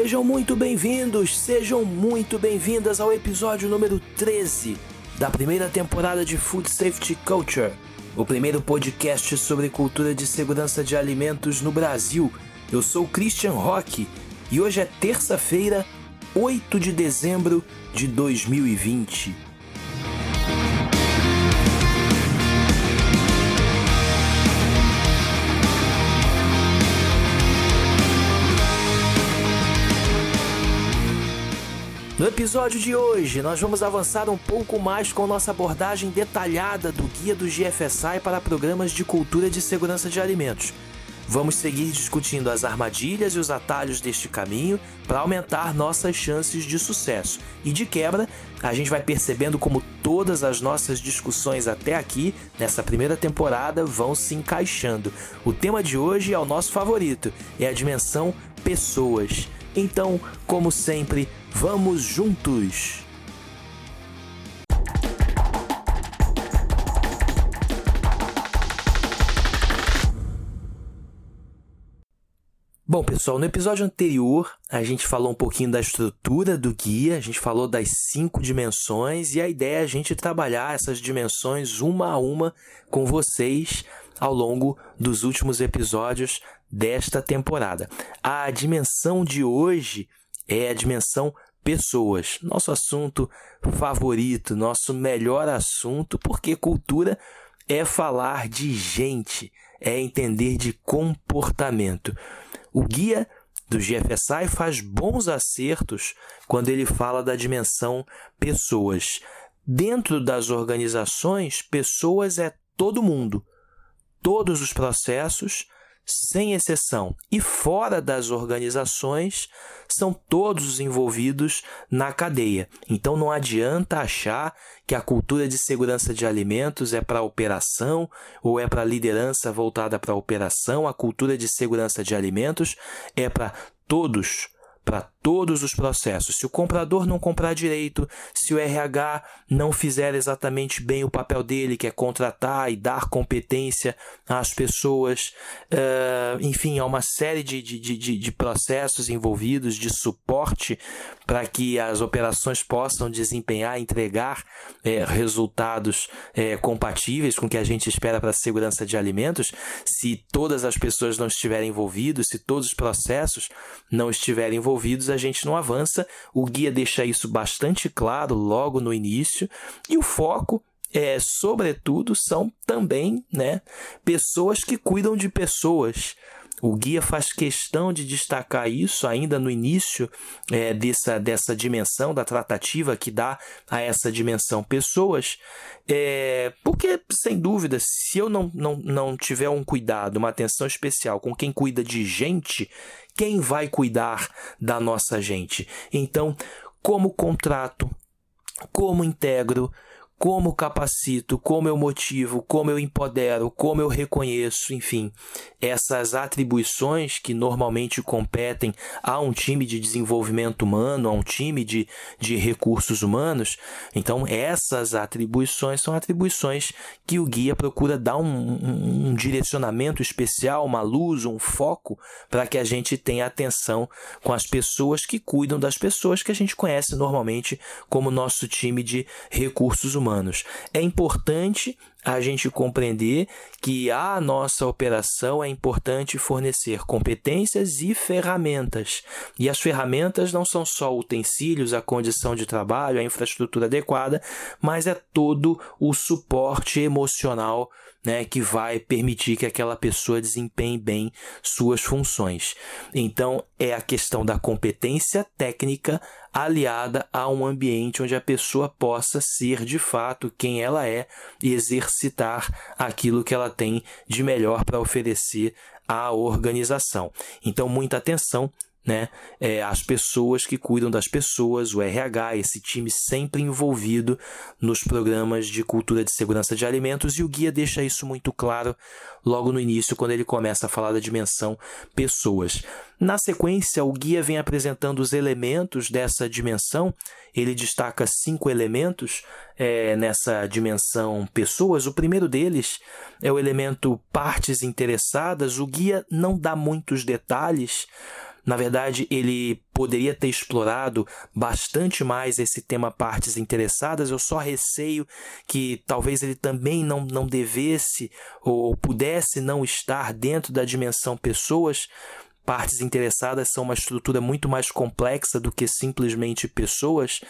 Sejam muito bem-vindos, sejam muito bem-vindas ao episódio número 13 da primeira temporada de Food Safety Culture, o primeiro podcast sobre cultura de segurança de alimentos no Brasil. Eu sou Christian Rock e hoje é terça-feira, 8 de dezembro de 2020. No episódio de hoje, nós vamos avançar um pouco mais com nossa abordagem detalhada do guia do GFSI para programas de cultura de segurança de alimentos. Vamos seguir discutindo as armadilhas e os atalhos deste caminho para aumentar nossas chances de sucesso. E de quebra, a gente vai percebendo como todas as nossas discussões até aqui, nessa primeira temporada, vão se encaixando. O tema de hoje é o nosso favorito, é a dimensão pessoas. Então, como sempre, vamos juntos! Bom, pessoal, no episódio anterior a gente falou um pouquinho da estrutura do guia, a gente falou das cinco dimensões e a ideia é a gente trabalhar essas dimensões uma a uma com vocês ao longo dos últimos episódios desta temporada. A dimensão de hoje é a dimensão pessoas, nosso assunto favorito, nosso melhor assunto, porque cultura é falar de gente, é entender de comportamento. O guia do GFSI faz bons acertos quando ele fala da dimensão pessoas. Dentro das organizações, pessoas é todo mundo todos os processos, sem exceção, e fora das organizações, são todos os envolvidos na cadeia. Então não adianta achar que a cultura de segurança de alimentos é para operação ou é para liderança voltada para operação. A cultura de segurança de alimentos é para todos para todos os processos. Se o comprador não comprar direito, se o RH não fizer exatamente bem o papel dele, que é contratar e dar competência às pessoas, uh, enfim, há uma série de, de, de, de processos envolvidos de suporte para que as operações possam desempenhar, entregar é, resultados é, compatíveis com o que a gente espera para a segurança de alimentos. Se todas as pessoas não estiverem envolvidas, se todos os processos não estiverem envolvidos, a gente não avança. O guia deixa isso bastante claro logo no início e o foco é, sobretudo, são também né, pessoas que cuidam de pessoas. O guia faz questão de destacar isso ainda no início é, dessa, dessa dimensão da tratativa que dá a essa dimensão pessoas, é, porque, sem dúvida, se eu não, não, não tiver um cuidado, uma atenção especial com quem cuida de gente, quem vai cuidar da nossa gente? Então, como contrato, como integro, como capacito, como eu motivo, como eu empodero, como eu reconheço, enfim, essas atribuições que normalmente competem a um time de desenvolvimento humano, a um time de, de recursos humanos. Então, essas atribuições são atribuições que o guia procura dar um, um, um direcionamento especial, uma luz, um foco, para que a gente tenha atenção com as pessoas que cuidam das pessoas que a gente conhece normalmente como nosso time de recursos humanos humanos. É importante a gente compreender que a nossa operação é importante fornecer competências e ferramentas. E as ferramentas não são só utensílios, a condição de trabalho, a infraestrutura adequada, mas é todo o suporte emocional né, que vai permitir que aquela pessoa desempenhe bem suas funções. Então, é a questão da competência técnica aliada a um ambiente onde a pessoa possa ser de fato quem ela é e exercitar aquilo que ela tem de melhor para oferecer à organização. Então, muita atenção né? É, as pessoas que cuidam das pessoas, o RH, esse time sempre envolvido nos programas de cultura de segurança de alimentos, e o guia deixa isso muito claro logo no início, quando ele começa a falar da dimensão pessoas. Na sequência, o guia vem apresentando os elementos dessa dimensão, ele destaca cinco elementos é, nessa dimensão pessoas. O primeiro deles é o elemento partes interessadas, o guia não dá muitos detalhes Na verdade, ele poderia ter explorado bastante mais esse tema partes interessadas. Eu só receio que talvez ele também não, não devesse ou pudesse não estar dentro da dimensão pessoas, Partes interessadas são uma estrutura muito mais complexa do que simplesmente pessoas.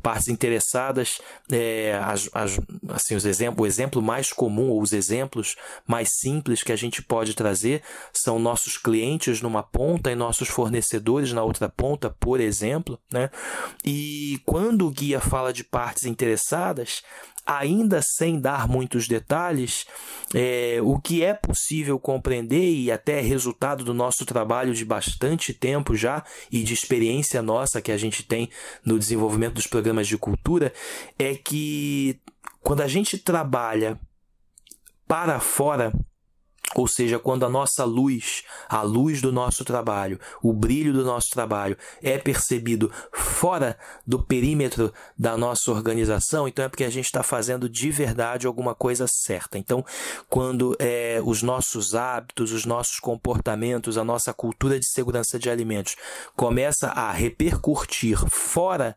Partes interessadas, é, as, as, assim, os exemplos, o exemplo mais comum ou os exemplos mais simples que a gente pode trazer são nossos clientes numa ponta e nossos fornecedores na outra ponta, por exemplo. Né? E quando o guia fala de partes interessadas, ainda sem dar muitos detalhes, é, o que é possível compreender e até resultado do nosso trabalho de bastante tempo já e de experiência nossa que a gente tem no desenvolvimento dos programas de cultura é que quando a gente trabalha para fora ou seja, quando a nossa luz, a luz do nosso trabalho, o brilho do nosso trabalho é percebido fora do perímetro da nossa organização, então é porque a gente está fazendo de verdade alguma coisa certa. Então, quando é, os nossos hábitos, os nossos comportamentos, a nossa cultura de segurança de alimentos começa a repercutir fora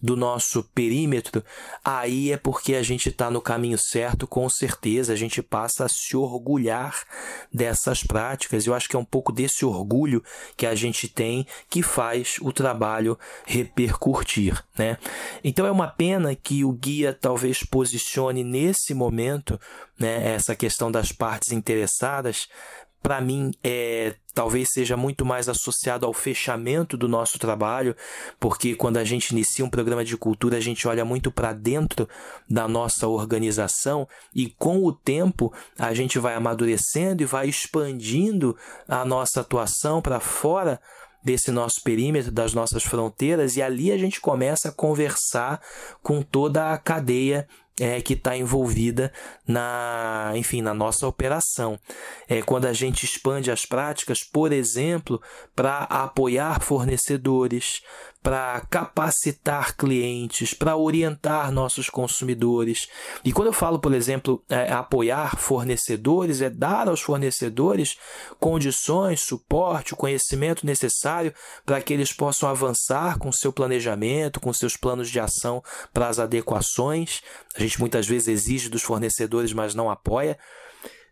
do nosso perímetro, aí é porque a gente está no caminho certo, com certeza. A gente passa a se orgulhar dessas práticas. Eu acho que é um pouco desse orgulho que a gente tem que faz o trabalho repercutir, né? Então é uma pena que o guia talvez posicione nesse momento, né, essa questão das partes interessadas para mim, é, talvez seja muito mais associado ao fechamento do nosso trabalho, porque quando a gente inicia um programa de cultura, a gente olha muito para dentro da nossa organização e com o tempo a gente vai amadurecendo e vai expandindo a nossa atuação para fora desse nosso perímetro, das nossas fronteiras, e ali a gente começa a conversar com toda a cadeia é, que está envolvida na, enfim, na nossa operação. É quando a gente expande as práticas, por exemplo, para apoiar fornecedores, para capacitar clientes, para orientar nossos consumidores. E quando eu falo, por exemplo, é, apoiar fornecedores, é dar aos fornecedores condições, suporte, o conhecimento necessário para que eles possam avançar com seu planejamento, com seus planos de ação para as adequações. A gente muitas vezes exige dos fornecedores, mas não apoia.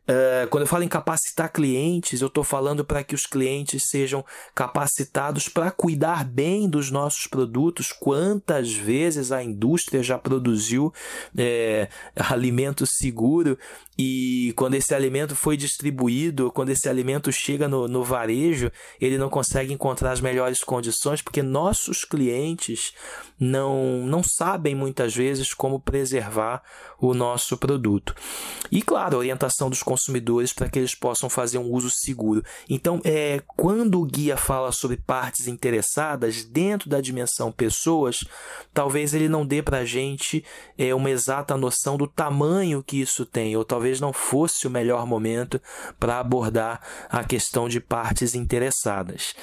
Uh, quando eu falo em capacitar clientes, eu estou falando para que os clientes sejam capacitados para cuidar bem dos nossos produtos. Quantas vezes a indústria já produziu é, alimento seguro e quando esse alimento foi distribuído, quando esse alimento chega no, no varejo, ele não consegue encontrar as melhores condições porque nossos clientes não, não sabem muitas vezes como preservar o nosso produto. E claro, a orientação dos consumidores para que eles possam fazer um uso seguro. Então, é, quando o guia fala sobre partes interessadas dentro da dimensão pessoas, talvez ele não dê para a gente é, uma exata noção do tamanho que isso tem, ou talvez talvez não fosse o melhor momento para abordar a questão de partes interessadas.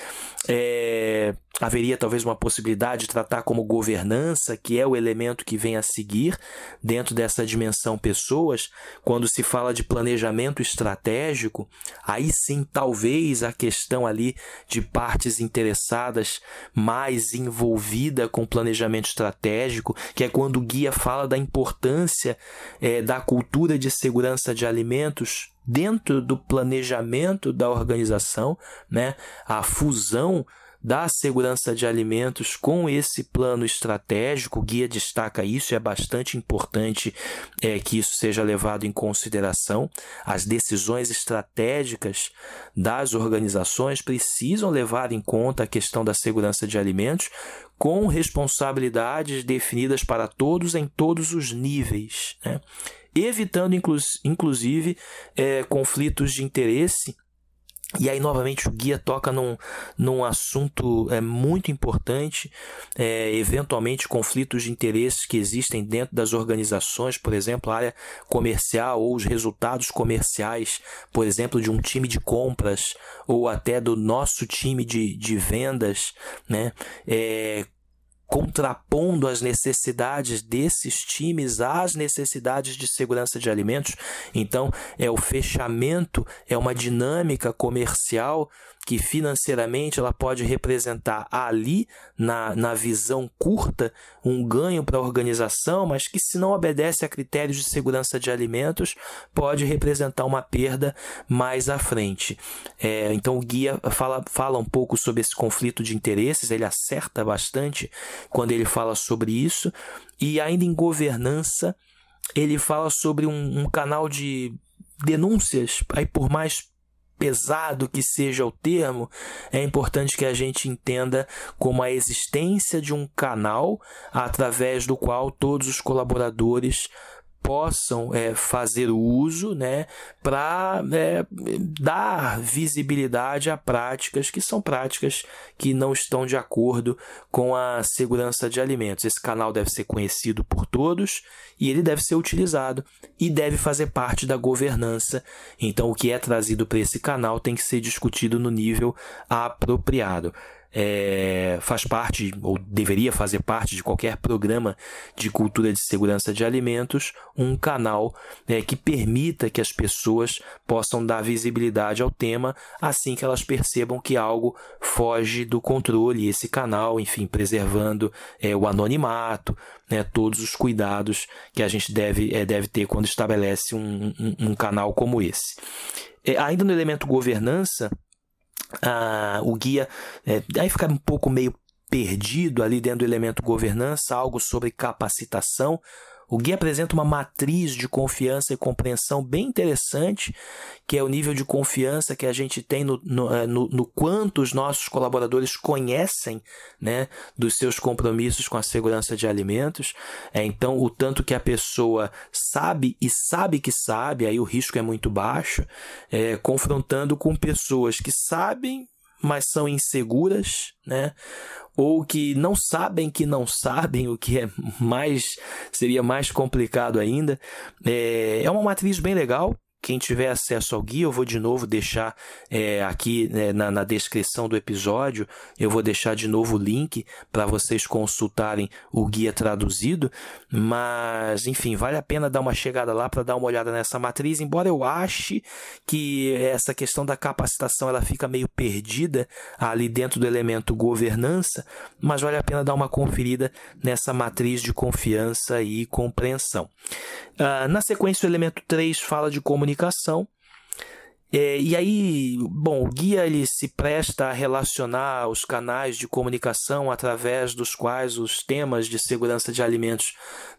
É, haveria talvez uma possibilidade de tratar como governança, que é o elemento que vem a seguir dentro dessa dimensão pessoas, quando se fala de planejamento estratégico, aí sim talvez a questão ali de partes interessadas mais envolvida com planejamento estratégico, que é quando o guia fala da importância é, da cultura de segurança de alimentos dentro do planejamento da organização, né? A fusão da segurança de alimentos com esse plano estratégico, o guia destaca isso, é bastante importante é, que isso seja levado em consideração. As decisões estratégicas das organizações precisam levar em conta a questão da segurança de alimentos, com responsabilidades definidas para todos em todos os níveis. Né? evitando inclusive é, conflitos de interesse. E aí, novamente, o guia toca num, num assunto é, muito importante, é, eventualmente conflitos de interesses que existem dentro das organizações, por exemplo, a área comercial ou os resultados comerciais, por exemplo, de um time de compras ou até do nosso time de, de vendas, né? É, contrapondo as necessidades desses times às necessidades de segurança de alimentos. Então, é o fechamento, é uma dinâmica comercial que financeiramente ela pode representar ali, na, na visão curta, um ganho para a organização, mas que, se não obedece a critérios de segurança de alimentos, pode representar uma perda mais à frente. É, então, o guia fala, fala um pouco sobre esse conflito de interesses, ele acerta bastante quando ele fala sobre isso, e ainda em governança, ele fala sobre um, um canal de denúncias, aí por mais pesado que seja o termo, é importante que a gente entenda como a existência de um canal através do qual todos os colaboradores possam é, fazer uso né, para é, dar visibilidade a práticas que são práticas que não estão de acordo com a segurança de alimentos. Esse canal deve ser conhecido por todos e ele deve ser utilizado e deve fazer parte da governança. Então, o que é trazido para esse canal tem que ser discutido no nível apropriado é, faz parte, ou deveria fazer parte de qualquer programa de cultura de segurança de alimentos, um canal é, que permita que as pessoas possam dar visibilidade ao tema assim que elas percebam que algo foge do controle. Esse canal, enfim, preservando é, o anonimato, né, todos os cuidados que a gente deve, é, deve ter quando estabelece um, um, um canal como esse. É, ainda no elemento governança, o guia é, aí fica um pouco meio perdido ali dentro do elemento governança, algo sobre capacitação. O guia apresenta uma matriz de confiança e compreensão bem interessante, que é o nível de confiança que a gente tem no, no, é, no, no quanto os nossos colaboradores conhecem né, dos seus compromissos com a segurança de alimentos. É, então, o tanto que a pessoa sabe e sabe que sabe, aí o risco é muito baixo, é, confrontando com pessoas que sabem mas são inseguras, né? Ou que não sabem que não sabem, o que é mais seria mais complicado ainda. É, é uma matriz bem legal. Quem tiver acesso ao guia, eu vou de novo deixar é, aqui né, na, na, descrição do episódio, eu vou deixar de novo o link para vocês consultarem o guia traduzido. Mas, enfim, vale a pena dar uma chegada lá para dar uma olhada nessa matriz, embora eu ache que essa questão da capacitação ela fica meio perdida ali dentro do elemento governança, mas vale a pena dar uma conferida nessa matriz de confiança e compreensão. Uh, na sequência, o elemento 3 fala de comunicação comunicação é, e aí, bom, o guia ele se presta a relacionar os canais de comunicação através dos quais os temas de segurança de alimentos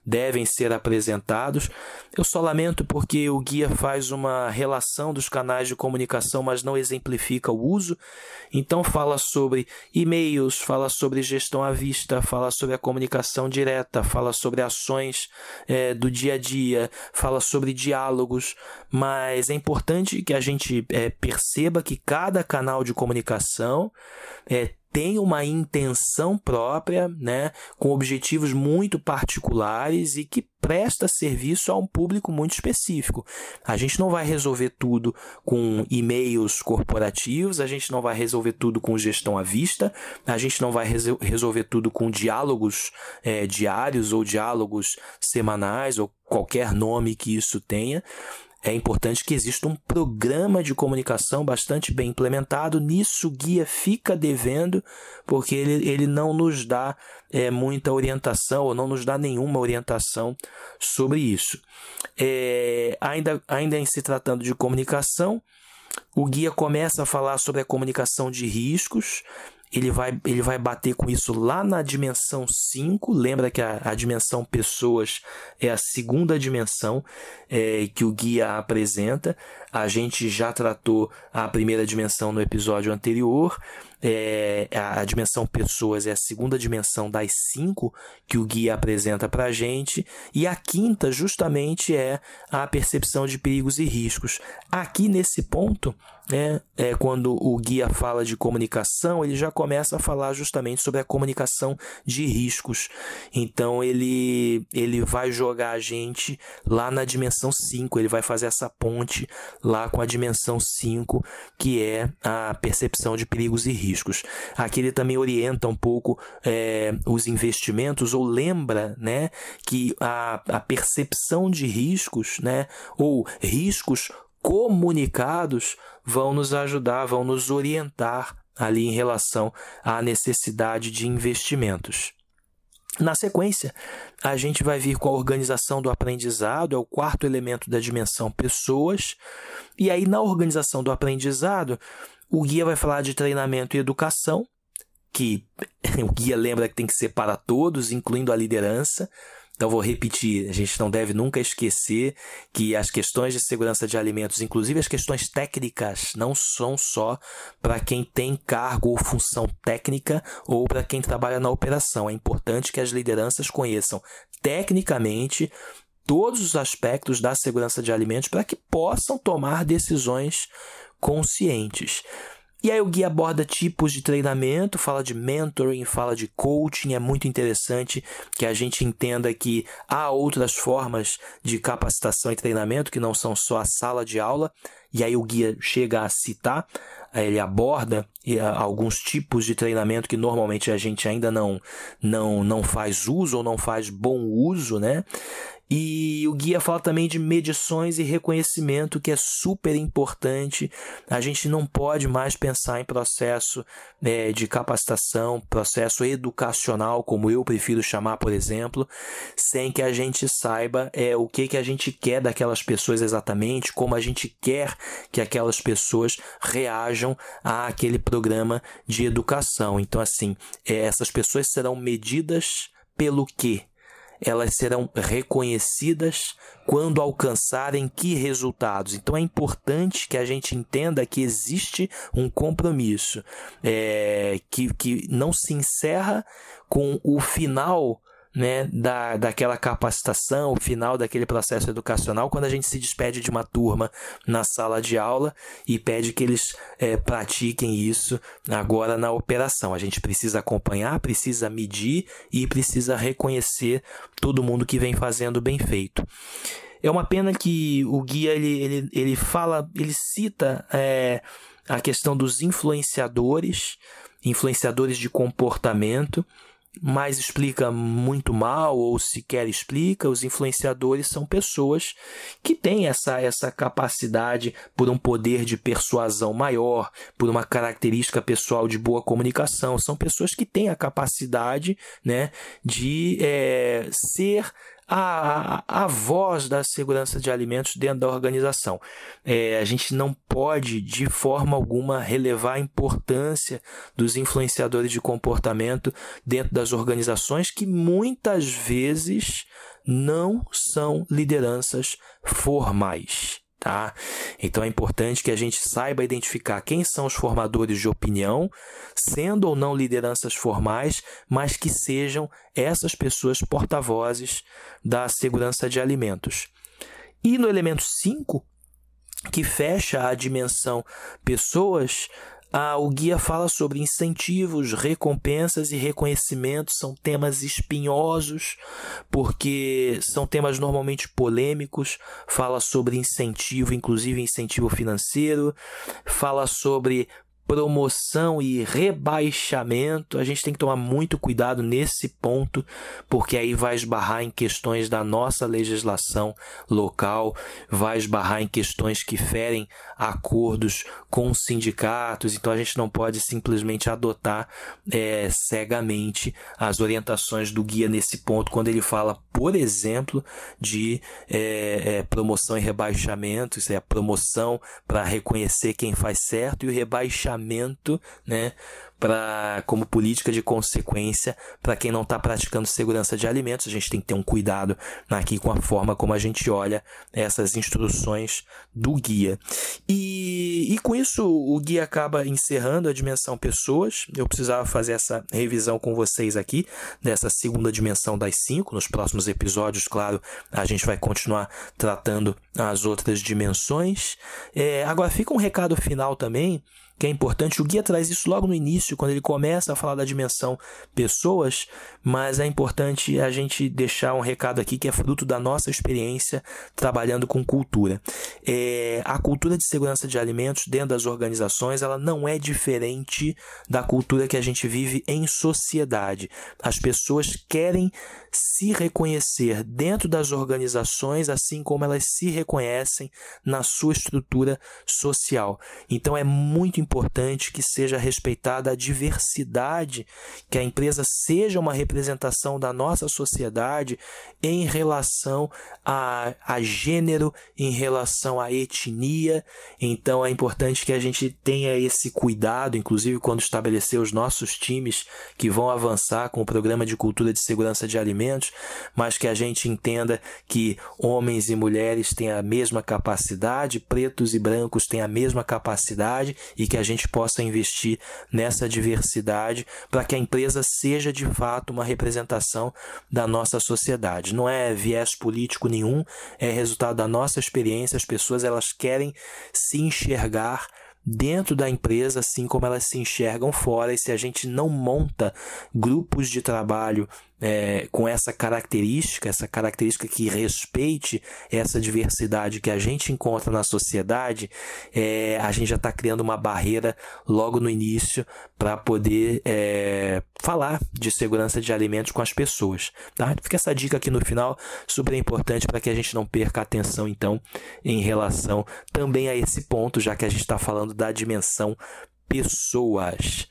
devem ser apresentados. Eu só lamento porque o guia faz uma relação dos canais de comunicação, mas não exemplifica o uso. Então fala sobre e-mails, fala sobre gestão à vista, fala sobre a comunicação direta, fala sobre ações é, do dia a dia, fala sobre diálogos. Mas é importante que a gente é, perceba que cada canal de comunicação é, tem uma intenção própria, né, com objetivos muito particulares e que presta serviço a um público muito específico. A gente não vai resolver tudo com e-mails corporativos, a gente não vai resolver tudo com gestão à vista, a gente não vai resolver tudo com diálogos é, diários ou diálogos semanais ou qualquer nome que isso tenha é importante que exista um programa de comunicação bastante bem implementado. Nisso, o guia fica devendo, porque ele, ele não nos dá é, muita orientação ou não nos dá nenhuma orientação sobre isso. É, ainda, ainda em se tratando de comunicação, o guia começa a falar sobre a comunicação de riscos, ele vai, ele vai bater com isso lá na dimensão 5. Lembra que a, a dimensão pessoas é a segunda dimensão é, que o guia apresenta. A gente já tratou a primeira dimensão no episódio anterior. É, a, dimensão pessoas é a segunda dimensão das cinco que o guia apresenta para a gente. E a quinta, justamente, é a percepção de perigos e riscos. Aqui nesse ponto, né, é, quando o guia fala de comunicação, ele já começa a falar justamente sobre a comunicação de riscos. Então ele, ele vai jogar a gente lá na dimensão 5, ele vai fazer essa ponte lá com a dimensão 5, que é a percepção de perigos e riscos. Aqui ele também orienta um pouco é, os investimentos, ou lembra né, que a, a percepção de riscos, né, ou riscos comunicados vão nos ajudar, vão nos orientar ali em relação à necessidade de investimentos. Na sequência, a gente vai vir com a organização do aprendizado, é o quarto elemento da dimensão pessoas. E aí, na organização do aprendizado, o guia vai falar de treinamento e educação, que o guia lembra que tem que ser para todos, incluindo a liderança. Então, vou repetir: a gente não deve nunca esquecer que as questões de segurança de alimentos, inclusive as questões técnicas, não são só para quem tem cargo ou função técnica ou para quem trabalha na operação. É importante que as lideranças conheçam tecnicamente todos os aspectos da segurança de alimentos para que possam tomar decisões conscientes. E aí o guia aborda tipos de treinamento, fala de mentoring, fala de coaching. É muito interessante que a gente entenda que há outras formas de capacitação e treinamento que não são só a sala de aula. E aí o guia chega a citar, ele aborda alguns tipos de treinamento que normalmente a gente ainda não, não, não faz uso ou não faz bom uso, né? E o guia fala também de medições e reconhecimento, que é super importante. A gente não pode mais pensar em processo é, de capacitação, processo educacional, como eu prefiro chamar, por exemplo, sem que a gente saiba é, o que, que a gente quer daquelas pessoas exatamente, como a gente quer que aquelas pessoas reajam àquele programa de educação. Então, assim, é, essas pessoas serão medidas pelo quê? Elas serão reconhecidas quando alcançarem que resultados. Então é importante que a gente entenda que existe um compromisso é, que, que não se encerra com o final né, da, daquela capacitação, o final daquele processo educacional, quando a gente se despede de uma turma na sala de aula e pede que eles é, pratiquem isso agora na operação. A gente precisa acompanhar, precisa medir e precisa reconhecer todo mundo que vem fazendo bem feito. É uma pena que o guia ele, ele, ele fala, ele cita é, a questão dos influenciadores, influenciadores de comportamento mas explica muito mal ou sequer explica. Os influenciadores são pessoas que têm essa, essa capacidade por um poder de persuasão maior, por uma característica pessoal de boa comunicação. São pessoas que têm a capacidade né, de é, ser a, a voz da segurança de alimentos dentro da organização. É, a gente não pode, de forma alguma, relevar a importância dos influenciadores de comportamento dentro das organizações que muitas vezes não são lideranças formais. Tá? Então é importante que a gente saiba identificar quem são os formadores de opinião, sendo ou não lideranças formais, mas que sejam essas pessoas porta-vozes da segurança de alimentos. E no elemento 5, que fecha a dimensão pessoas, ah, o guia fala sobre incentivos, recompensas e reconhecimentos. São temas espinhosos, porque são temas normalmente polêmicos. Fala sobre incentivo, inclusive incentivo financeiro. Fala sobre promoção e rebaixamento, a gente tem que tomar muito cuidado nesse ponto, porque aí vai esbarrar em questões da nossa legislação local, vai esbarrar em questões que ferem acordos com sindicatos, então a gente não pode simplesmente adotar é, cegamente as orientações do guia nesse ponto, quando ele fala, por exemplo, de é, é, promoção e rebaixamento, isso é a promoção para reconhecer quem faz certo e o rebaixamento né, para como política de consequência para quem não está praticando segurança de alimentos. A gente tem que ter um cuidado aqui com a forma como a gente olha essas instruções do guia. E, e com isso, o guia acaba encerrando a dimensão pessoas. Eu precisava fazer essa revisão com vocês aqui, dessa segunda dimensão das cinco. Nos próximos episódios, claro, a gente vai continuar tratando as outras dimensões. É, agora, fica um recado final também que é importante. O guia traz isso logo no início, quando ele começa a falar da dimensão pessoas, mas é importante a gente deixar um recado aqui que é fruto da nossa experiência trabalhando com cultura. É, a cultura de segurança de alimentos dentro das organizações ela não é diferente da cultura que a gente vive em sociedade. As pessoas querem se reconhecer dentro das organizações, assim como elas se reconhecem na sua estrutura social. Então é muito importante que seja respeitada a diversidade, que a empresa seja uma representação da nossa sociedade em relação a, a gênero, em relação à etnia. Então é importante que a gente tenha esse cuidado, inclusive quando estabelecer os nossos times que vão avançar com o programa de cultura de segurança de alimentos mas que a gente entenda que homens e mulheres têm a mesma capacidade, pretos e brancos têm a mesma capacidade e que a gente possa investir nessa diversidade para que a empresa seja de fato uma representação da nossa sociedade. Não é viés político nenhum, é resultado da nossa experiência. As pessoas elas querem se enxergar dentro da empresa, assim como elas se enxergam fora. E se a gente não monta grupos de trabalho é, com essa característica, essa característica que respeite essa diversidade que a gente encontra na sociedade, é, a gente já está criando uma barreira logo no início para poder é, falar de segurança de alimentos com as pessoas. Tá? Fica essa dica aqui no final, super importante para que a gente não perca atenção, então, em relação também a esse ponto, já que a gente está falando da dimensão pessoas.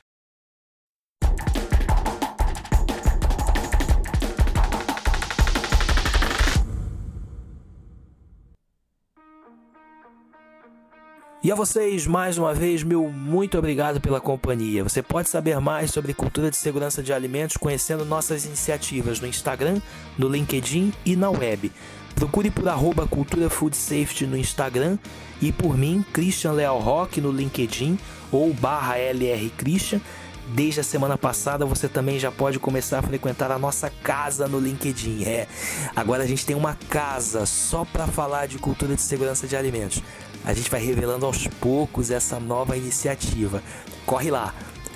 E a vocês, mais uma vez, meu muito obrigado pela companhia. Você pode saber mais sobre cultura de segurança de alimentos conhecendo nossas iniciativas no Instagram, no LinkedIn e na web. Procure por arroba Cultura Food Safety no Instagram e por mim, Christian Leal Rock no LinkedIn ou barra LR Christian. Desde a semana passada você também já pode começar a frequentar a nossa casa no LinkedIn. É, agora a gente tem uma casa só para falar de cultura de segurança de alimentos a gente vai revelando aos poucos essa nova iniciativa. Corre lá!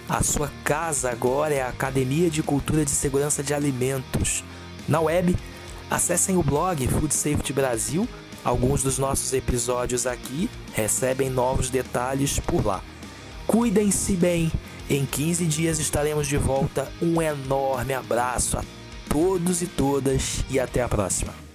A sua casa agora é a Academia de Cultura de Segurança de Alimentos. Na web, acessem o blog Food Safety Brasil. Alguns dos nossos episódios aqui recebem novos detalhes por lá. Cuidem-se bem. Em 15 dias estaremos de volta. Um enorme abraço a todos e todas e até a próxima.